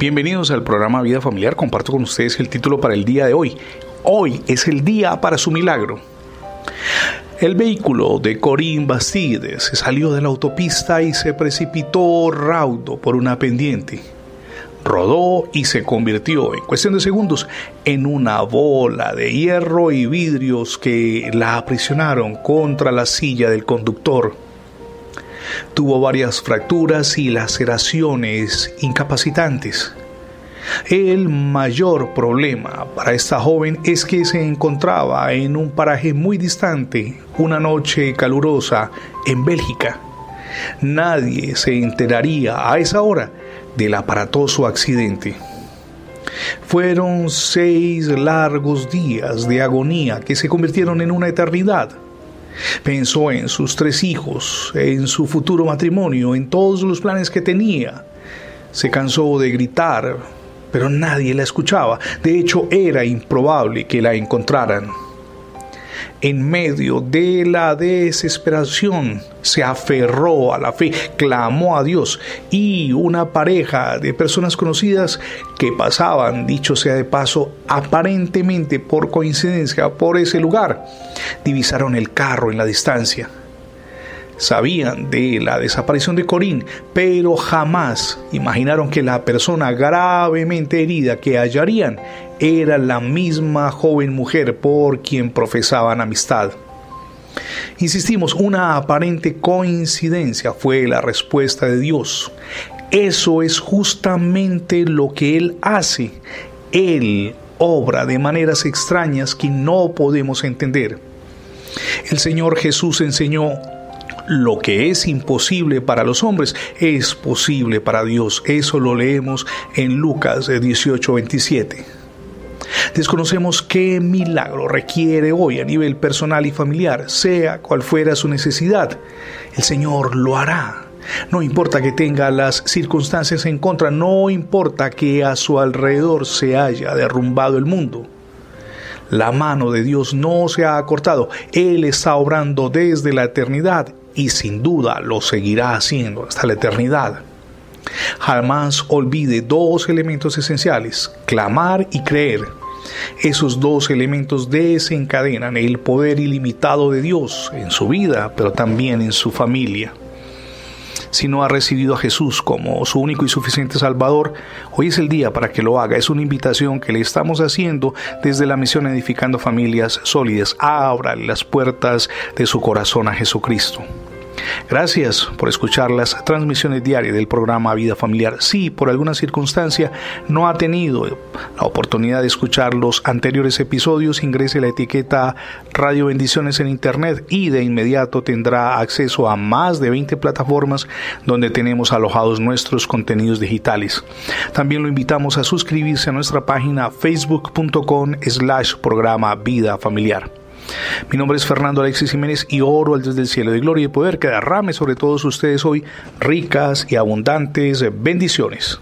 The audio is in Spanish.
Bienvenidos al programa Vida Familiar. Comparto con ustedes el título para el día de hoy. Hoy es el día para su milagro. El vehículo de Corín Bastides se salió de la autopista y se precipitó raudo por una pendiente. Rodó y se convirtió en cuestión de segundos en una bola de hierro y vidrios que la aprisionaron contra la silla del conductor. Tuvo varias fracturas y laceraciones incapacitantes. El mayor problema para esta joven es que se encontraba en un paraje muy distante, una noche calurosa, en Bélgica. Nadie se enteraría a esa hora del aparatoso accidente. Fueron seis largos días de agonía que se convirtieron en una eternidad. Pensó en sus tres hijos, en su futuro matrimonio, en todos los planes que tenía. Se cansó de gritar, pero nadie la escuchaba. De hecho, era improbable que la encontraran en medio de la desesperación, se aferró a la fe, clamó a Dios y una pareja de personas conocidas que pasaban, dicho sea de paso, aparentemente por coincidencia por ese lugar, divisaron el carro en la distancia. Sabían de la desaparición de Corín, pero jamás imaginaron que la persona gravemente herida que hallarían era la misma joven mujer por quien profesaban amistad. Insistimos, una aparente coincidencia fue la respuesta de Dios. Eso es justamente lo que Él hace. Él obra de maneras extrañas que no podemos entender. El Señor Jesús enseñó lo que es imposible para los hombres es posible para Dios. Eso lo leemos en Lucas 18:27. Desconocemos qué milagro requiere hoy a nivel personal y familiar, sea cual fuera su necesidad. El Señor lo hará. No importa que tenga las circunstancias en contra, no importa que a su alrededor se haya derrumbado el mundo. La mano de Dios no se ha acortado. Él está obrando desde la eternidad y sin duda lo seguirá haciendo hasta la eternidad. Jamás olvide dos elementos esenciales, clamar y creer. Esos dos elementos desencadenan el poder ilimitado de Dios en su vida, pero también en su familia si no ha recibido a Jesús como su único y suficiente Salvador, hoy es el día para que lo haga. Es una invitación que le estamos haciendo desde la misión Edificando Familias Sólidas. Abra las puertas de su corazón a Jesucristo. Gracias por escuchar las transmisiones diarias del programa Vida Familiar. Si por alguna circunstancia no ha tenido la oportunidad de escuchar los anteriores episodios, ingrese la etiqueta Radio Bendiciones en Internet y de inmediato tendrá acceso a más de 20 plataformas donde tenemos alojados nuestros contenidos digitales. También lo invitamos a suscribirse a nuestra página facebook.com slash programa Vida Familiar. Mi nombre es Fernando Alexis Jiménez y oro al desde el cielo de gloria y poder que derrame sobre todos ustedes hoy ricas y abundantes bendiciones.